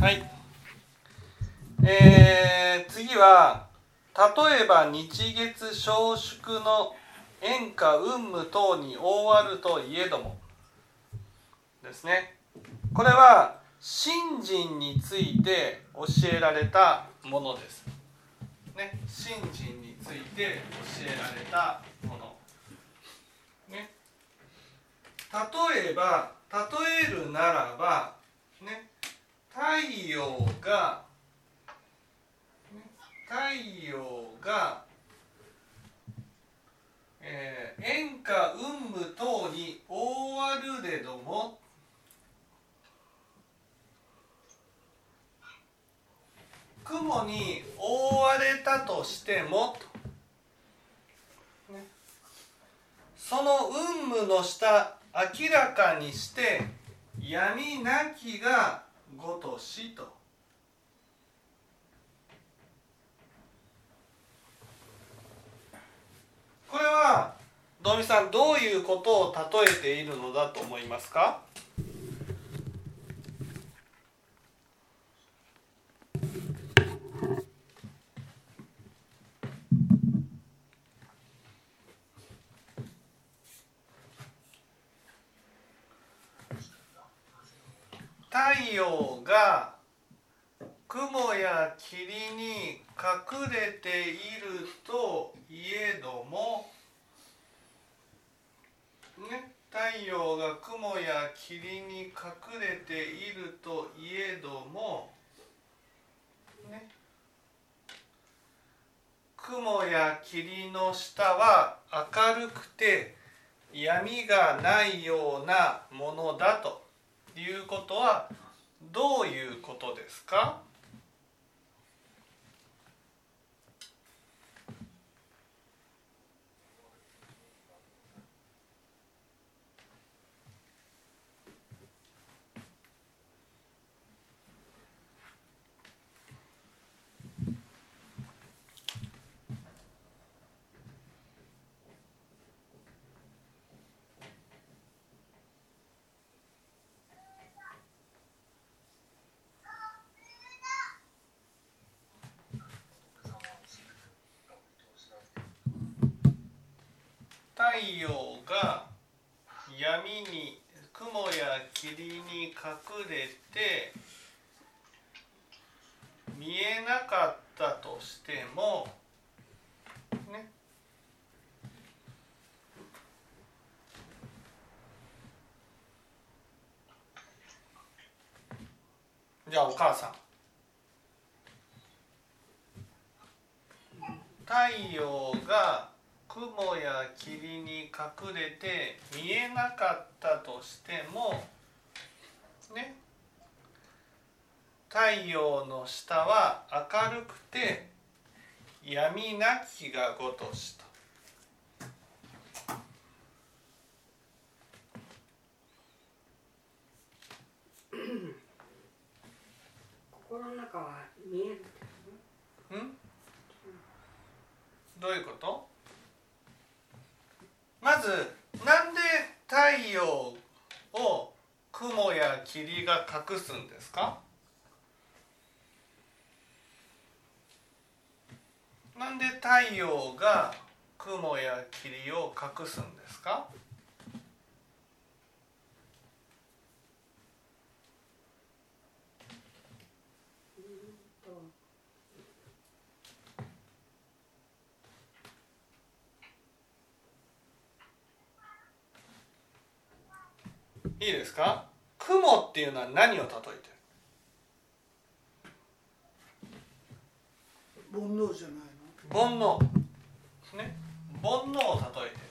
はい。えー、次は例えば日月小縮の演歌雲武等に覆わるといえどもですねこれは信心について教えられたものです。ね、信心について教えられたもの。ね、例えば例えるならば、ね、太陽が、ね、太陽が、えー、演歌雲武等に覆わるれども。雲に覆われたとしても、その雲武の下明らかにして闇なきがごとしと。これは土井さんどういうことを例えているのだと思いますか太陽が雲や霧に隠れているといえども、ね、太陽が雲や霧に隠れているといえども、ね、雲や霧の下は明るくて闇がないようなものだということはどういうことですか太太陽が闇に雲や霧に隠れて見えなかったとしてもね。じゃあお母さん。太陽雲や霧に隠れて見えなかったとしてもね太陽の下は明るくて闇なきがごとしと。心の中は見えるん？どういうこと？まずなんで太陽を雲や霧が隠すんですか？なんで太陽が雲や霧を隠すんですか？いいですか？雲っていうのは何を例えてる？煩悩じゃない煩悩。ね。煩悩を例えて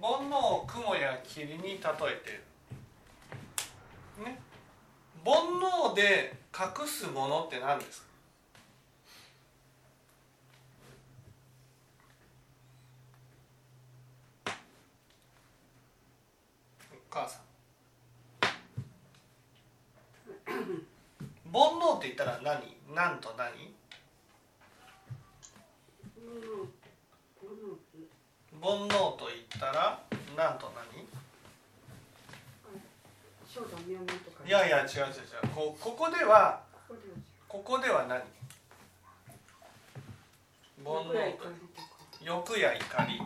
煩悩を雲や霧に例えてね。煩悩で隠すものって何ですかお母さん。煩悩って言ったら何？何と何？うん煩悩と言ったら何？と何いやいや違う違う違う。こここではここでは何？煩悩欲や怒り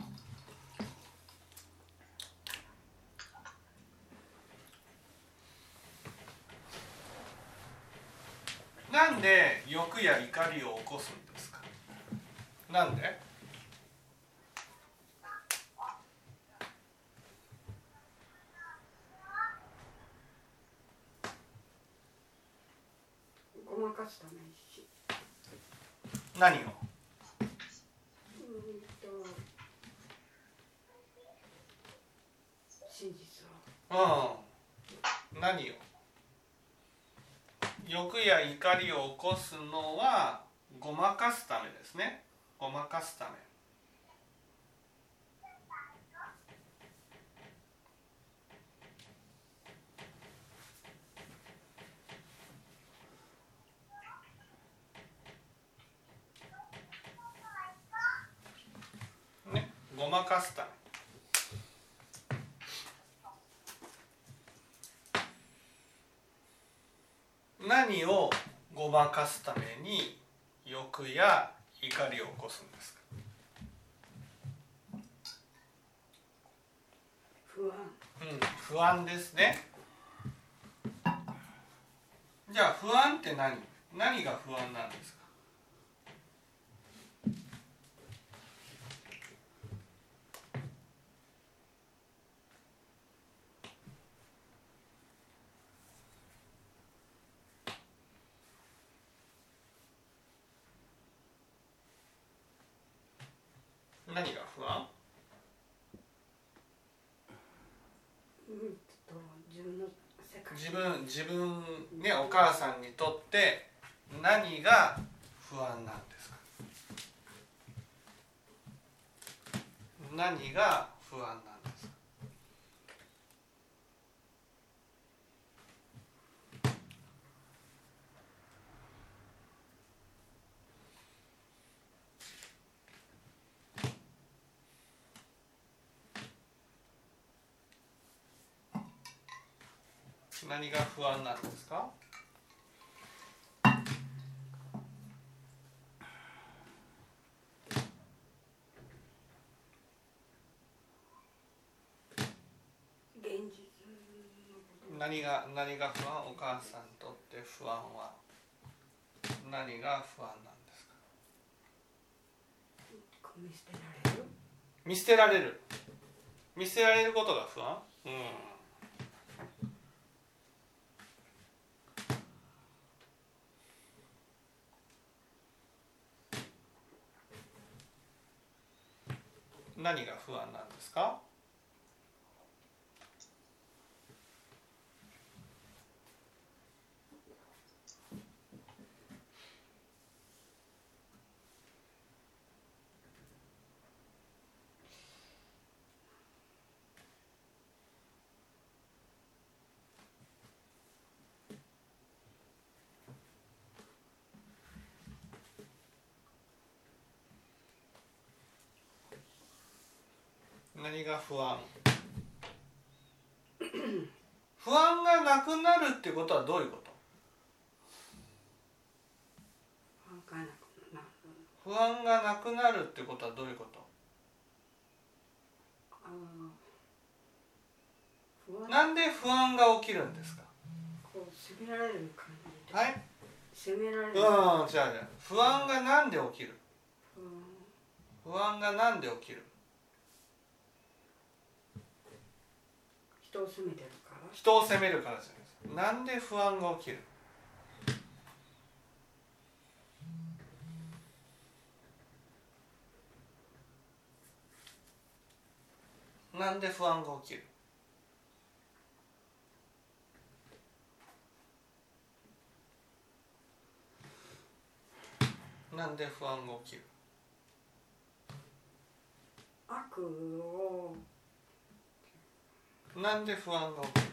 なんで欲や怒りを起こすんですか？なんで？ごまかすためし。何を？うーんと真実を。うん。何を？欲や怒りを起こすのはごまかすためですね。ごまかすため。ねごまかすため何をごまかすために欲や怒りを起こすんですか？不安。うん、不安ですね。じゃあ不安って何？何が不安なんですか何が不安うんと自分の世界自分自分ねお母さんにとって何が不安なんですか？何が不安なんですか？何が不安なんですか？何が何が不安？お母さんにとって不安は。何が不安なんですか？見捨てられる？見捨てられる。見捨てられることが不安？うん何が不安なんですか？何が不安？不安がなくなるってことはどういうこと？不安がなくなる。ってことはどういうこと？なんで不安が起きるんですか？こう責められる感じで。はい？責められる。うん違う違う。不安がなんで起きる？うん不安がなんで起きる？人を責めてるから。人を責めるからじゃないです。なんで不安が起きる？なんで不安が起きる？なんで不安が起きる？悪をなんで不安が起きる？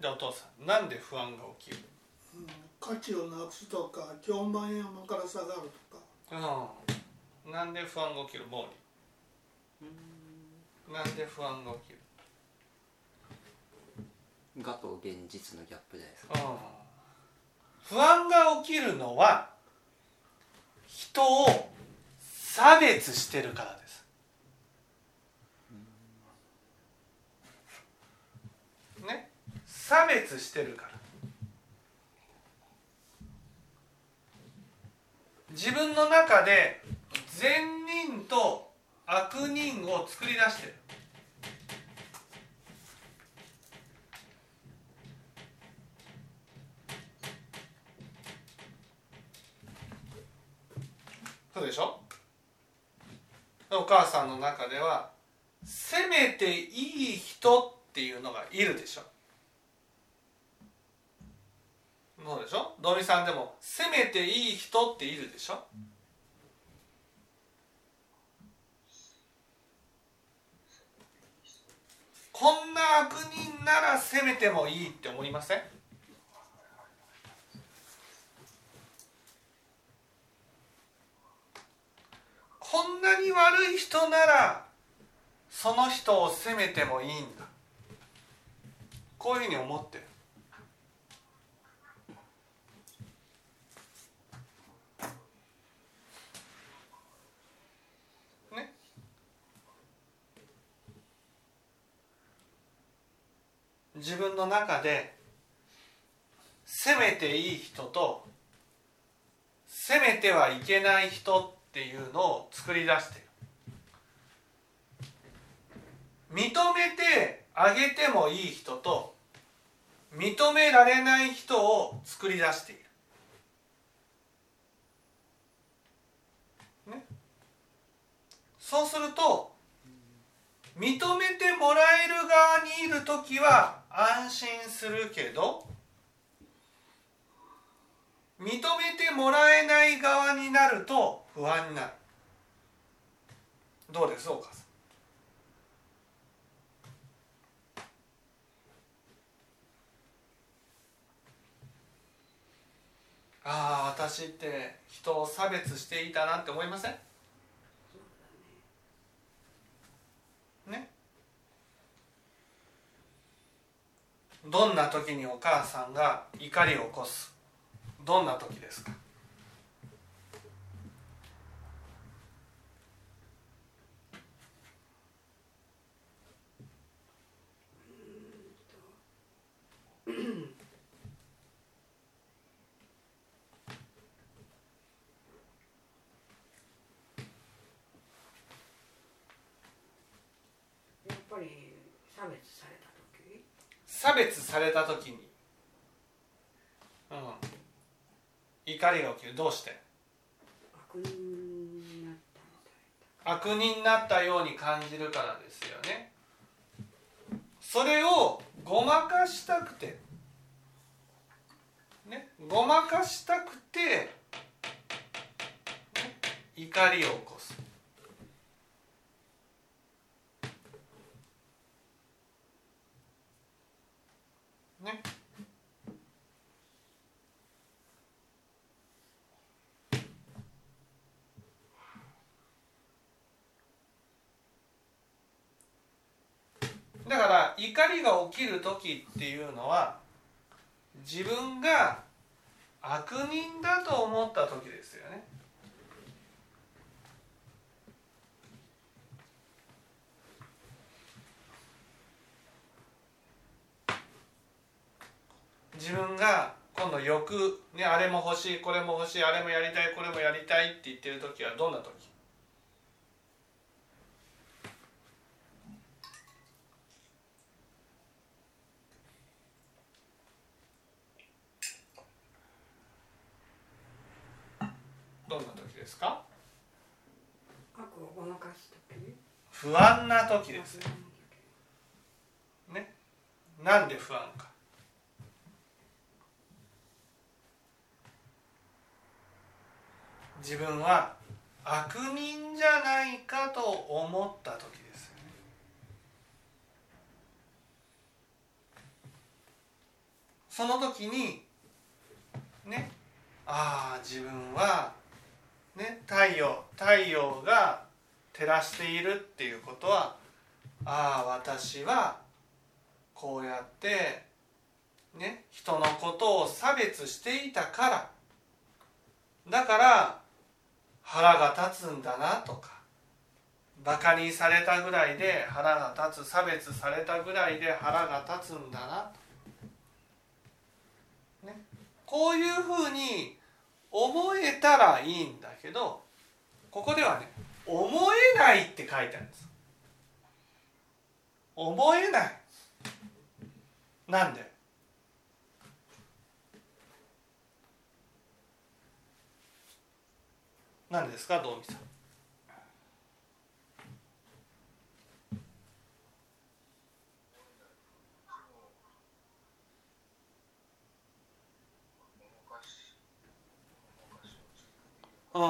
じお父さんなんで不安が起きる、うん、価値をなくすとか評判山から下がるとか。うん。なんで不安が起きる？毛利。なんで不安が起きる？がと現実のギャップじゃないですか。うん不安が起きるのは人を差別してるからです。ね？差別してるから。自分の中で善人と悪人を作り出してる。そうでしょ？お母さんの中では責めていい人っていうのがいるでしょ。そうでしょ？ドミさんでも責めていい人っているでしょ？こんな悪人なら責めてもいいって思いません？こんなに悪い人ならその人を責めてもいいんだ。こういうふうに思ってる。ね。自分の中で責めていい人と責めてはいけない人っていうのを作り出している。認めてあげてもいい人と認められない人を作り出している、ね、そうすると認めてもらえる側にいる時は安心するけど認めてもらえない側になると不安になる。どうですお母さん？ああ私って人を差別していたなって思いません？ね？どんな時にお母さんが怒りを起こす？どんな時ですか？やっぱり差別された時？差別された時に、うん、怒りが起きる。どうして？悪人になったように感じるからですよね。それをごまかしたくて。ね？ごまかしたくて、ね、怒りを起こすねだから怒りが起きる時っていうのは自分が悪人だと思った時ですよね。自分が今度欲、ね、あれも欲しいこれも欲しいあれもやりたいこれもやりたいって言ってる時はどんな時どんな時ですかな悪をごまかす時不安な時です。ね。なんで不安か。自分は悪人じゃないかと思った時です。よねその時にね。ああ自分は、ね、太陽太陽が照らしているっていうことはああ私はこうやってね人のことを差別していたから。だから腹が立つんだなとかバカにされたぐらいで腹が立つ差別されたぐらいで腹が立つんだなと、ね、こういうふうに思えたらいいんだけどここではね「思えない」って書いてあるんです。思えない。なんで？なんですか？どうみさんうん、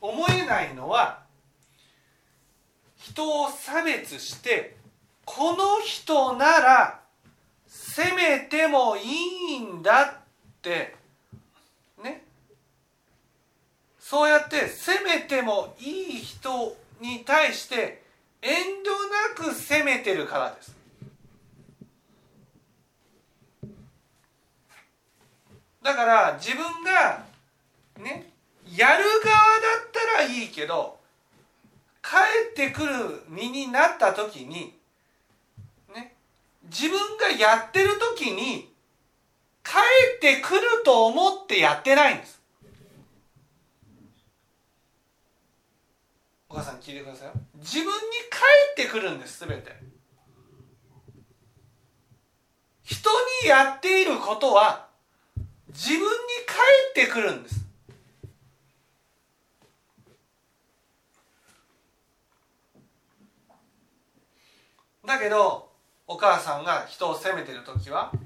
思えないのは人を差別してこの人なら責めてもいいんだって。ね。そうやって責めてもいい人に対して遠慮なく責めてるからです。だから自分がねやる側だったらいいけど帰ってくる身になった時にね自分がやってる時に帰ってくると思ってやってないんです。お母さん聞いてください自分に帰ってくるんです全て。人にやっていることは自分に帰ってくるんです。だけどお母さんが人を責めてる時は帰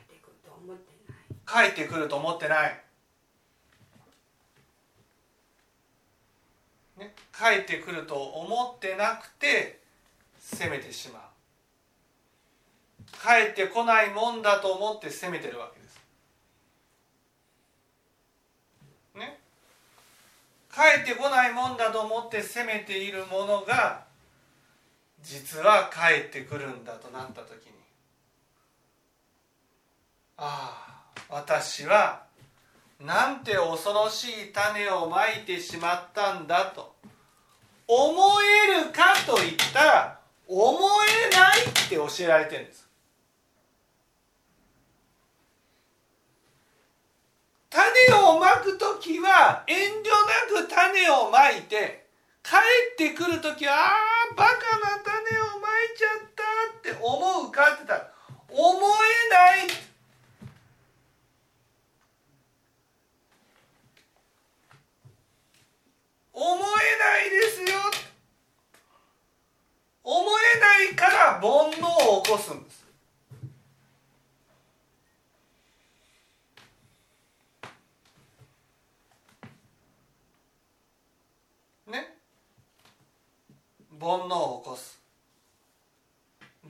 ってくると思ってない。帰ってくると思ってない、ね、帰ってくると思ってなくて責めてしまう。帰ってこないもんだと思って責めてるわけです。ね。帰ってこないもんだと思って責めているものが実は帰ってくるんだとなった時に。ああ私はなんて恐ろしい種をまいてしまったんだと。思えるかと言ったら思えないって教えられてるんです。種をまく時は遠慮なく種をまいて帰ってくる時はああバカな種をまいちゃったって思うかって言ったら思えない。思えないですよ。思えないから煩悩を起こすんです。煩悩を起こす。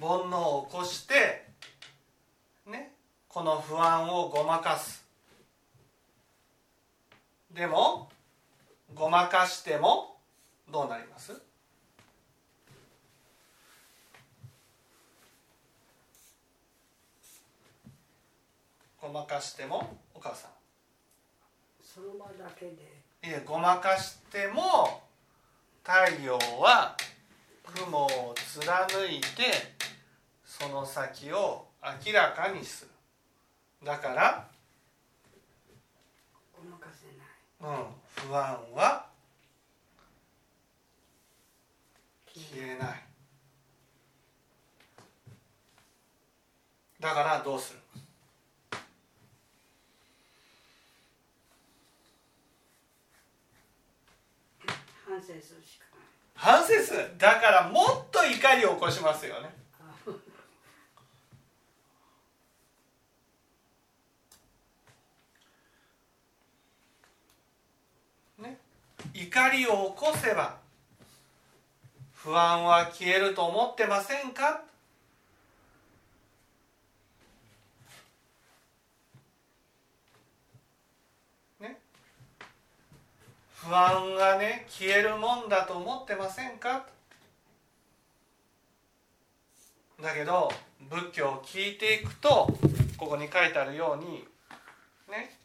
煩悩を起こしてねこの不安をごまかす。でもごまかしてもどうなります？ごまかしてもお母さん。その場だけで。いえごまかしても太陽は雲を貫いてその先を明らかにする。だからごまかせない、うん、不安は消えない。だからどうする？反省するしか反省する。だからもっと怒りを起こしますよね。ね。怒りを起こせば不安は消えると思ってませんか？不安がね消えるもんだと思ってませんか？だけど仏教を聞いていくとここに書いてあるようにね。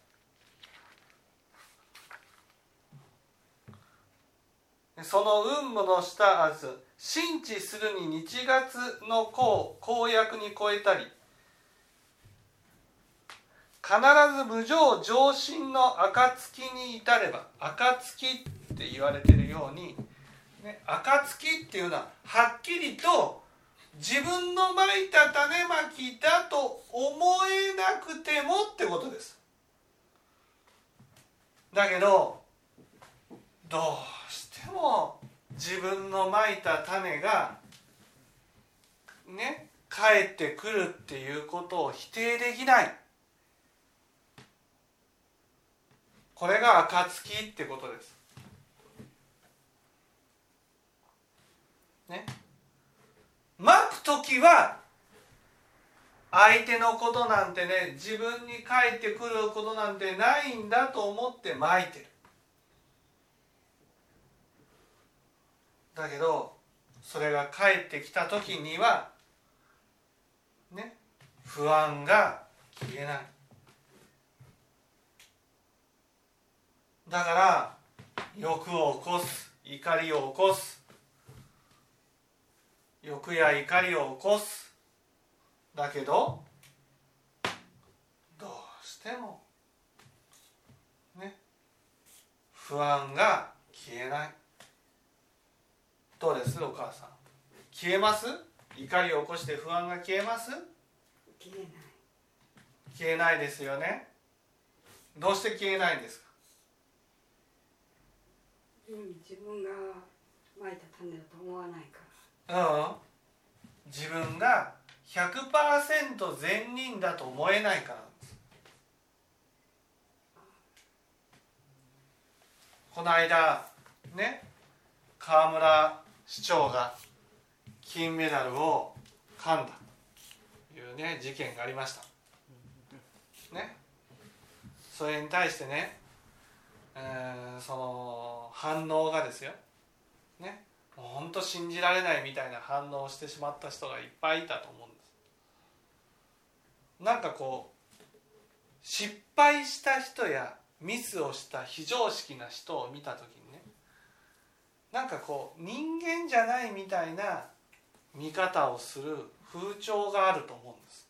その雲母の下あず神知するに日月の公公約に超えたり必ず無常上心の暁に至れば暁って言われてるように、ね、暁っていうのははっきりと自分のまいた種まきだと思えなくてもってことです。だけどどうしても自分のまいた種がね帰ってくるっていうことを否定できない。これが暁ってことです。ね。まく時は相手のことなんてね自分に返ってくることなんてないんだと思ってまいてる。だけどそれが返ってきた時にはね不安が消えない。だから欲を起こす怒りを起こす。欲や怒りを起こす。だけどどうしてもね不安が消えない。どうですお母さん？消えます？怒りを起こして不安が消えます？消えない。消えないですよね。どうして消えないんですか？うん自分がまいた種だと思わないから。うん。自分が100%善人だと思えないから。この間ね河村市長が金メダルを噛んだ。というね事件がありました。ね。それに対してね、えーその反応がですよ。ね。もう本当信じられないみたいな反応をしてしまった人がいっぱいいたと思うんです。なんかこう失敗した人やミスをした非常識な人を見た時にね。なんかこう人間じゃないみたいな見方をする風潮があると思うんです。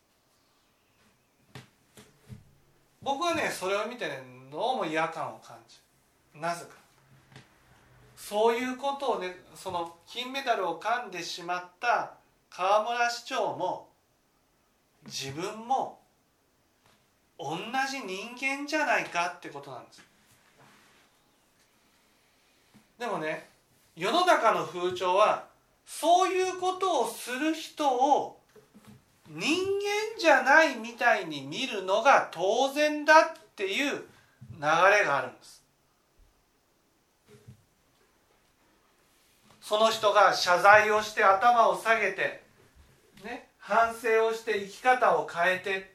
僕はねそれを見てねどうも違和感を感じる。なぜか。そういうことをねその金メダルを噛んでしまった河村市長も自分も同じ人間じゃないかってことなんです。でもね世の中の風潮はそういうことをする人を人間じゃないみたいに見るのが当然だっていう流れがあるんです。その人が謝罪をして頭を下げて、ね、反省をして生き方を変えて、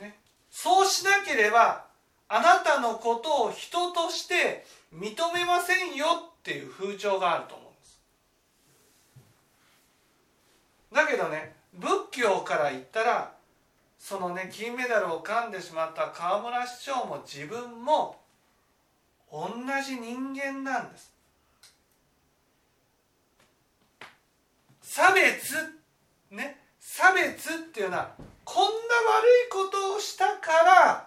ね、そうしなければあなたのことを人として認めませんよっていう風潮があると思うんです。だけどね仏教から言ったらそのね金メダルを噛んでしまった河村市長も自分も同じ人間なんです。差別ね差別っていうのはこんな悪いことをしたから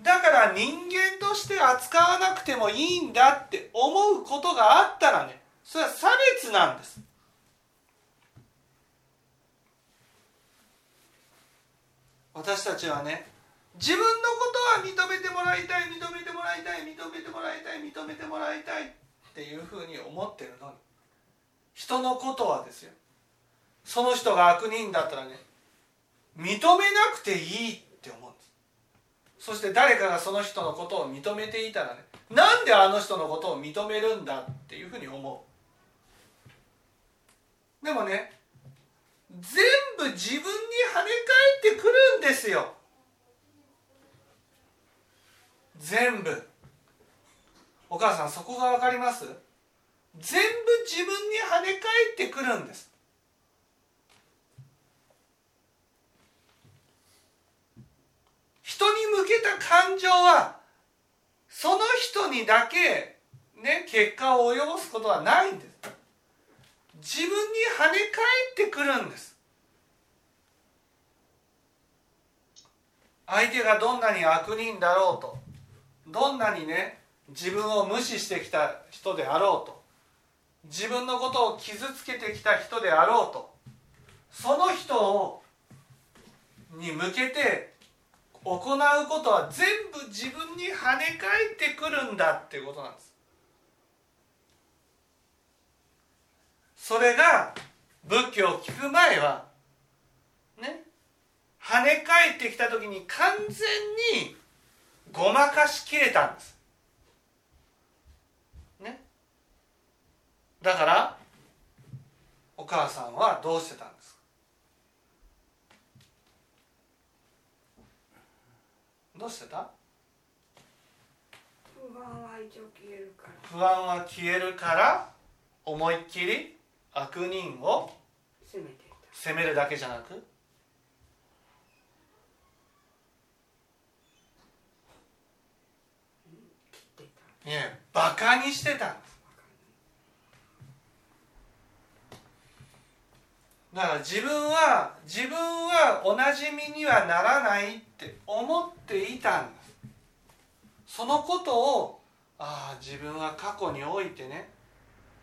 だから人間として扱わなくてもいいんだって思うことがあったらねそれは差別なんです。私たちはね自分のことは認めてもらいたい認めてもらいたい認めてもらいたい認めてもらいたいっていうふうに思ってるのに人のことはですよ。その人が悪人だったらね認めなくていいって思うんです。そして誰かがその人のことを認めていたらねなんであの人のことを認めるんだっていうふうに思う。でもね全部自分に跳ね返ってくるんですよ。全部。お母さんそこが分かります？全部自分に跳ね返ってくるんです。人に向けた感情はその人にだけね結果を及ぼすことはないんです。自分に跳ね返ってくるんです。相手がどんなに悪人だろうとどんなにね自分を無視してきた人であろうと自分のことを傷つけてきた人であろうとその人をに向けて行うことは全部自分に跳ね返ってくるんだっていうことなんです。それが仏教を聞く前はね跳ね返ってきた時に完全にごまかしきれたんです。ね。だからお母さんはどうしてたんですか？どうしてた？不安は一応消えるから。不安は消えるから思いっきり悪人を責めるだけじゃなくいたいえバカにしてた。んですだから自分は自分はおなじみにはならないって思っていたんですそのことをああ自分は過去においてね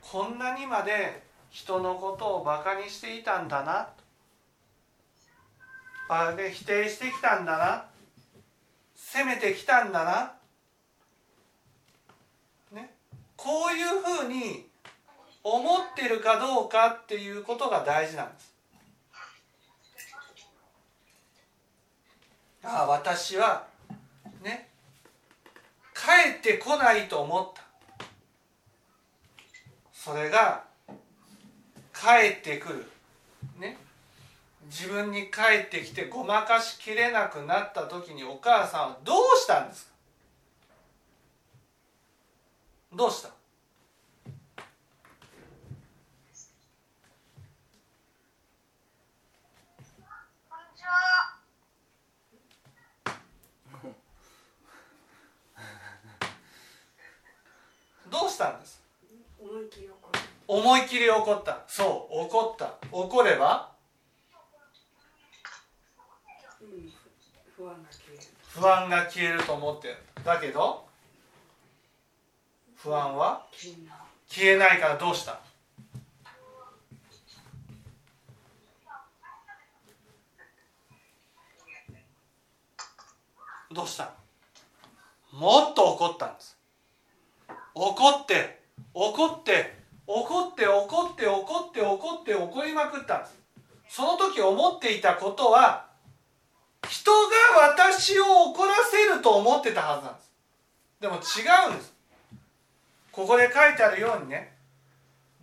こんなにまで人のことをバカにしていたんだな。あで否定してきたんだな。責めてきたんだな。ね。こういうふうに思ってるかどうかっていうことが大事なんです。ああ私はね。帰ってこないと思った。それが帰ってくる。ね。自分に帰ってきてごまかしきれなくなった時にお母さんはどうしたんですか？どうした？どうしたんです？思い切り怒った。そう怒った。怒れば？不安が消える。と思ってる。だけど不安は？消えないからどうした？どうした？もっと怒ったんです。怒って怒って怒って怒って怒って怒って怒りまくったんです。その時思っていたことは人が私を怒らせると思ってたはずなんです。でも違うんです。ここで書いてあるようにね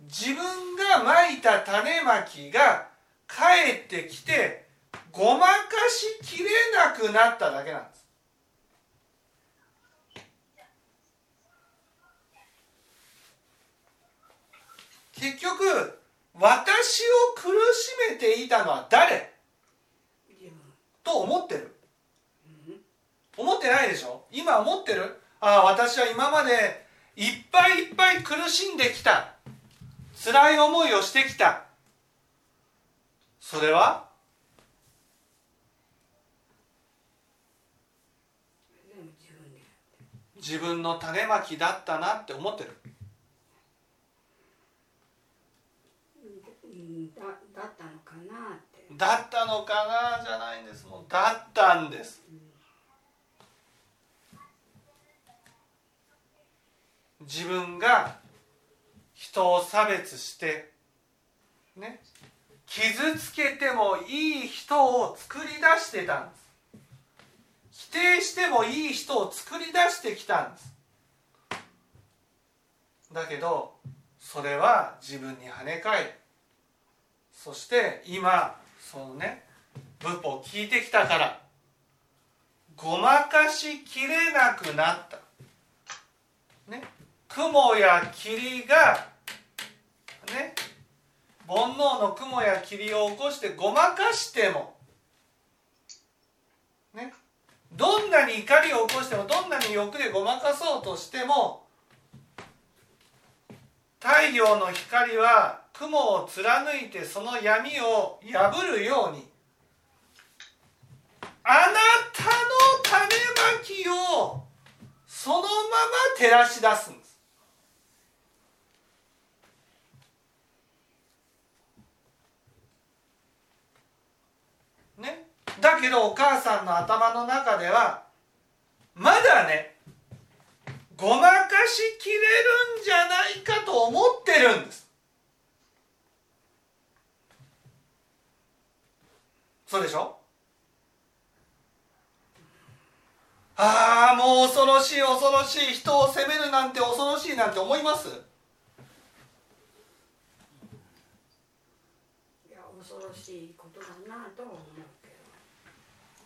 自分がまいた種まきが帰ってきてごまかしきれなくなっただけなんです。結局私を苦しめていたのは誰？と思ってる。思ってないでしょ？今思ってる？ああ私は今までいっぱいいっぱい苦しんできた。辛い思いをしてきた。それは？自分の種まきだったなって思ってるうんだだったのかなってだったのかな？じゃないんです。もうだったんです。自分が人を差別してね傷つけてもいい人を作り出してたんです。否定してもいい人を作り出してきたんです。だけどそれは自分に跳ね返る。そして今そのね仏法を聞いてきたからごまかしきれなくなった、ね、雲や霧がね煩悩の雲や霧を起こしてごまかしてもねどんなに怒りを起こしてもどんなに欲でごまかそうとしても太陽の光は雲を貫いてその闇を破るように。あなたの種まきをそのまま照らし出すんです。ね。だけどお母さんの頭の中ではまだねごまかしきれるんじゃないかと思ってるんです。そうでしょ？ああもう恐ろしい恐ろしい。人を責めるなんて恐ろしいなんて思います？いや恐ろしいことだなとは思うけ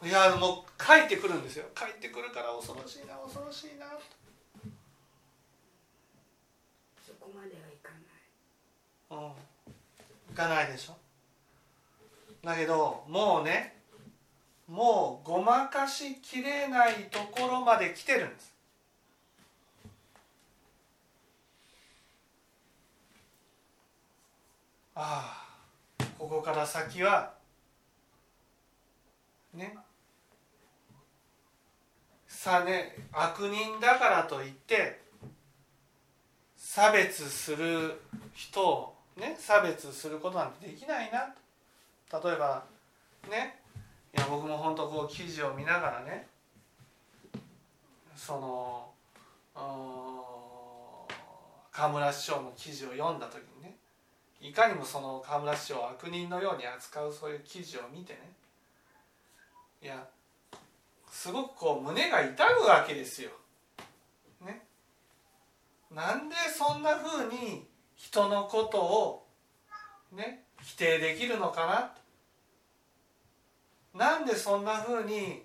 ど。いやもう帰ってくるんですよ。帰ってくるから恐ろしいな恐ろしいな。そこまではいかない。うん。いかないでしょ？だけどもうねもうごまかしきれないところまで来てるんです。ああここから先はねさね悪人だからといって差別する人をね差別することなんてできないなと。例えばねいや僕も本当こう記事を見ながらねその河村師匠の記事を読んだ時にねいかにもその河村師匠を悪人のように扱うそういう記事を見てねいやすごくこう胸が痛むわけですよ。ね。なんでそんなふうに人のことをね否定できるのかな？なんでそんなふうに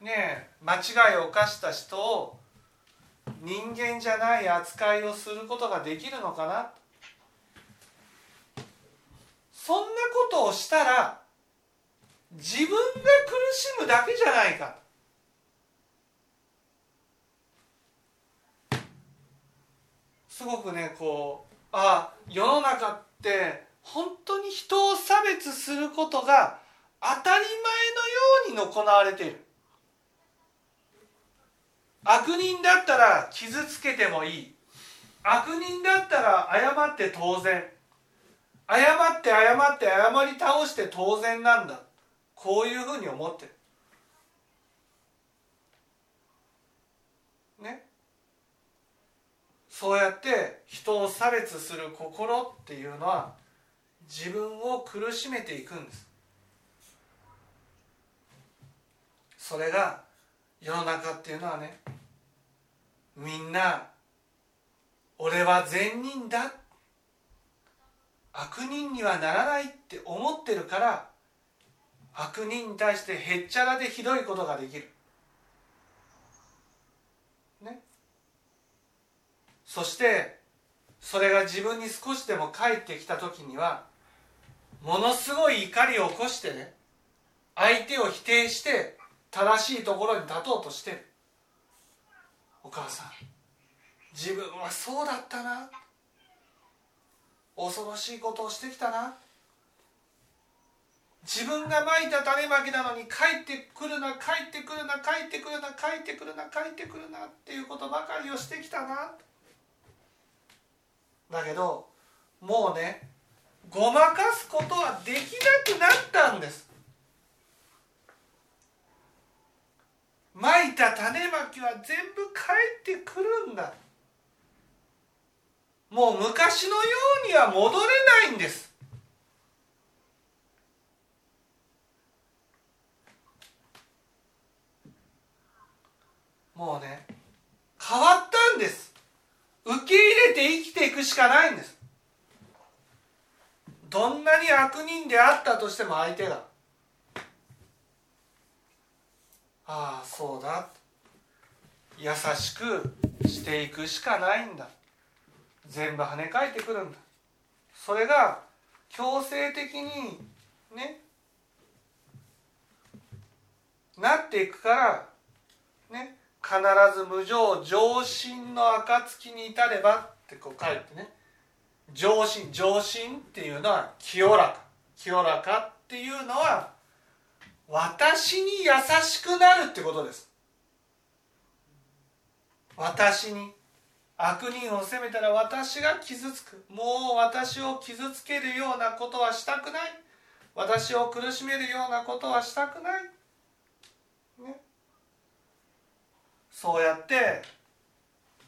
ね間違いを犯した人を人間じゃない扱いをすることができるのかな？そんなことをしたら自分が苦しむだけじゃないか。すごくねこうあ世の中って本当に人を差別することが当たり前のように行われている。悪人だったら傷つけてもいい。悪人だったら謝って当然。謝って謝って謝り倒して当然なんだ。こういうふうに思ってる。ね。そうやって人を差別する心っていうのは自分を苦しめていくんです。それが世の中っていうのはねみんな俺は善人だ。悪人にはならないって思ってるから悪人に対してへっちゃらでひどいことができる。ね。そしてそれが自分に少しでも返ってきた時にはものすごい怒りを起こしてね相手を否定して正しいところに立とうとしてる。お母さん自分はそうだったな。恐ろしいことをしてきたな。自分がまいた種まきなのに帰ってくるな帰ってくるな帰ってくるな帰ってくるな帰ってくるなっていうことばかりをしてきたな。だけどもうねごまかすことはできなくなったんです。まいた種まきは全部帰ってくるんだ。もう昔のようには戻れないんです。もうね変わったんです。受け入れて生きていくしかないんです。どんなに悪人であったとしても相手がああそうだ。優しくしていくしかないんだ。全部跳ね返ってくるんだ。それが強制的にねなっていくからね必ず無常上心の暁に至ればってこう書いてね。上心上心っていうのは清らか。清らかっていうのは私に優しくなるってことです。私に。悪人を責めたら私が傷つく。もう私を傷つけるようなことはしたくない。私を苦しめるようなことはしたくない、ね、そうやって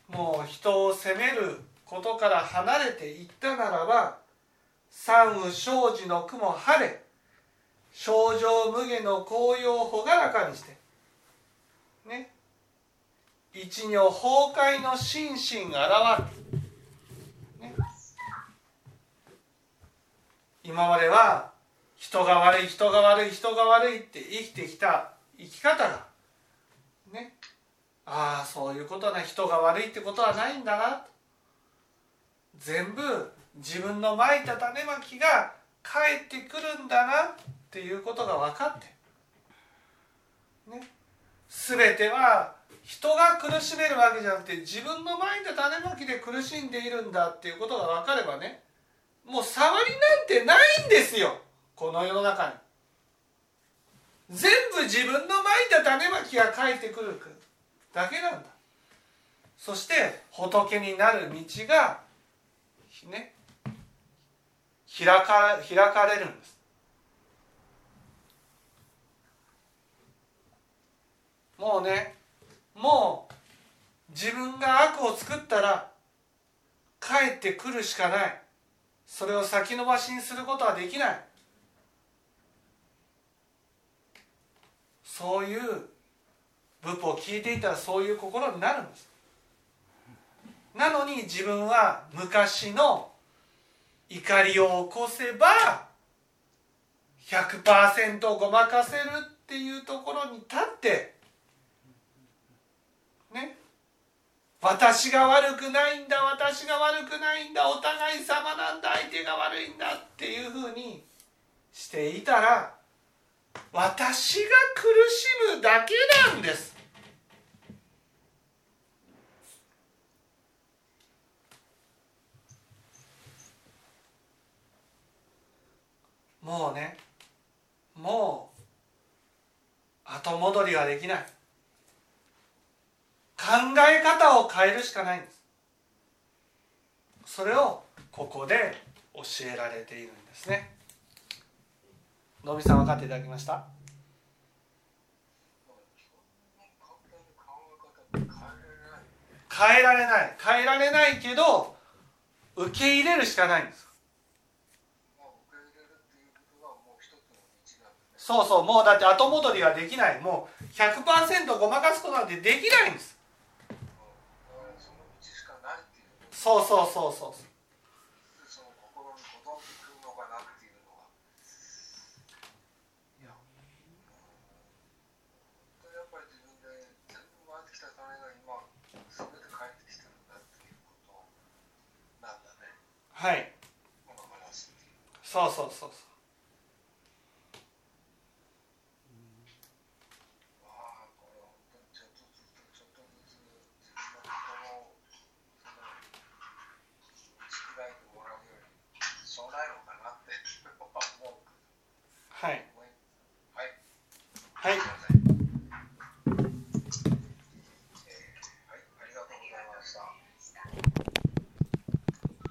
もう人を責めることから離れていったならば三雨生じの雲晴れ症状無下の紅葉を朗らかにしてね一女崩壊の心身現る、ね、今までは人が悪い人が悪い人が悪いって生きてきた生き方がね。ああそういうことな人が悪いってことはないんだな。全部自分のまいた種まきが返ってくるんだなっていうことが分かって。ね。全ては人が苦しめるわけじゃなくて自分のまいた種まきで苦しんでいるんだっていうことが分かればねもう触りなんてないんですよ。この世の中に。全部自分のまいた種まきが返ってくるだけなんだ。そして仏になる道がね開か開かれるんです。もうねもう自分が悪を作ったら帰ってくるしかない。それを先延ばしにすることはできない。そういう仏法を聞いていたらそういう心になるんです。なのに自分は昔の怒りを起こせば100%ごまかせるっていうところに立ってね私が悪くないんだ私が悪くないんだお互い様なんだ相手が悪いんだっていうふうにしていたら私が苦しむだけなんです。もうねもう後戻りはできない。考え方を変えるしかないんです。それをここで教えられているんですね。のびさん分かっていただきました？変えられない。変えられないけど受け入れるしかないんです。そうそうもうだって後戻りはできない。もう100%ごまかすことなんてできないんです。そう。そうそうそうは。いや本当にやっぱり